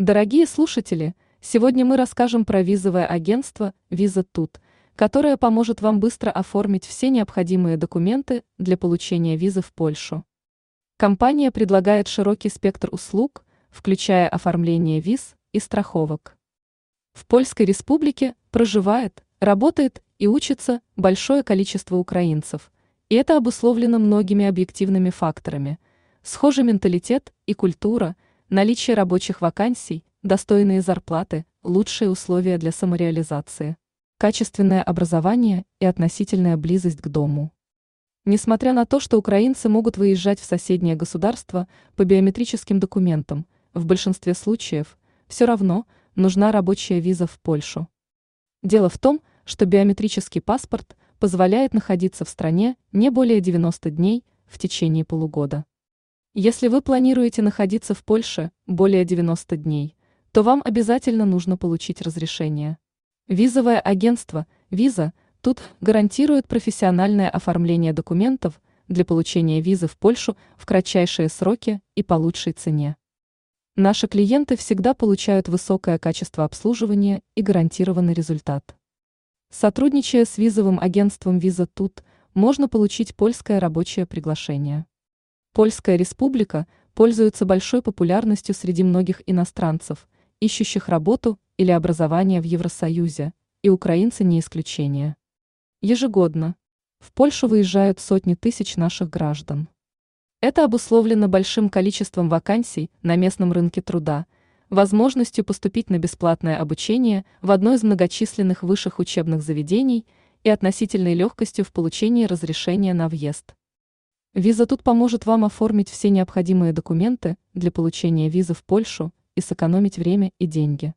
Дорогие слушатели, сегодня мы расскажем про визовое агентство «Виза Тут», которое поможет вам быстро оформить все необходимые документы для получения визы в Польшу. Компания предлагает широкий спектр услуг, включая оформление виз и страховок. В Польской республике проживает, работает и учится большое количество украинцев, и это обусловлено многими объективными факторами. Схожий менталитет и культура, наличие рабочих вакансий, достойные зарплаты, лучшие условия для самореализации, качественное образование и относительная близость к дому. Несмотря на то, что украинцы могут выезжать в соседнее государство по биометрическим документам, в большинстве случаев все равно нужна рабочая виза в Польшу. Дело в том, что биометрический паспорт позволяет находиться в стране не более 90 дней в течение полугода. Если вы планируете находиться в Польше более 90 дней, то вам обязательно нужно получить разрешение. Визовое агентство «Виза» тут гарантирует профессиональное оформление документов для получения визы в Польшу в кратчайшие сроки и по лучшей цене. Наши клиенты всегда получают высокое качество обслуживания и гарантированный результат. Сотрудничая с визовым агентством «Виза Тут», можно получить польское рабочее приглашение. Польская республика пользуется большой популярностью среди многих иностранцев, ищущих работу или образование в Евросоюзе, и украинцы не исключение. Ежегодно в Польшу выезжают сотни тысяч наших граждан. Это обусловлено большим количеством вакансий на местном рынке труда, возможностью поступить на бесплатное обучение в одно из многочисленных высших учебных заведений и относительной легкостью в получении разрешения на въезд. Виза тут поможет вам оформить все необходимые документы для получения визы в Польшу и сэкономить время и деньги.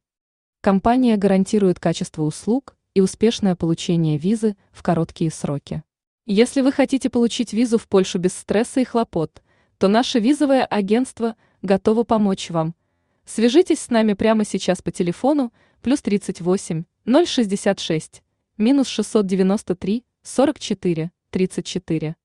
Компания гарантирует качество услуг и успешное получение визы в короткие сроки. Если вы хотите получить визу в Польшу без стресса и хлопот, то наше визовое агентство готово помочь вам. Свяжитесь с нами прямо сейчас по телефону плюс 38 066 минус 693 44 34.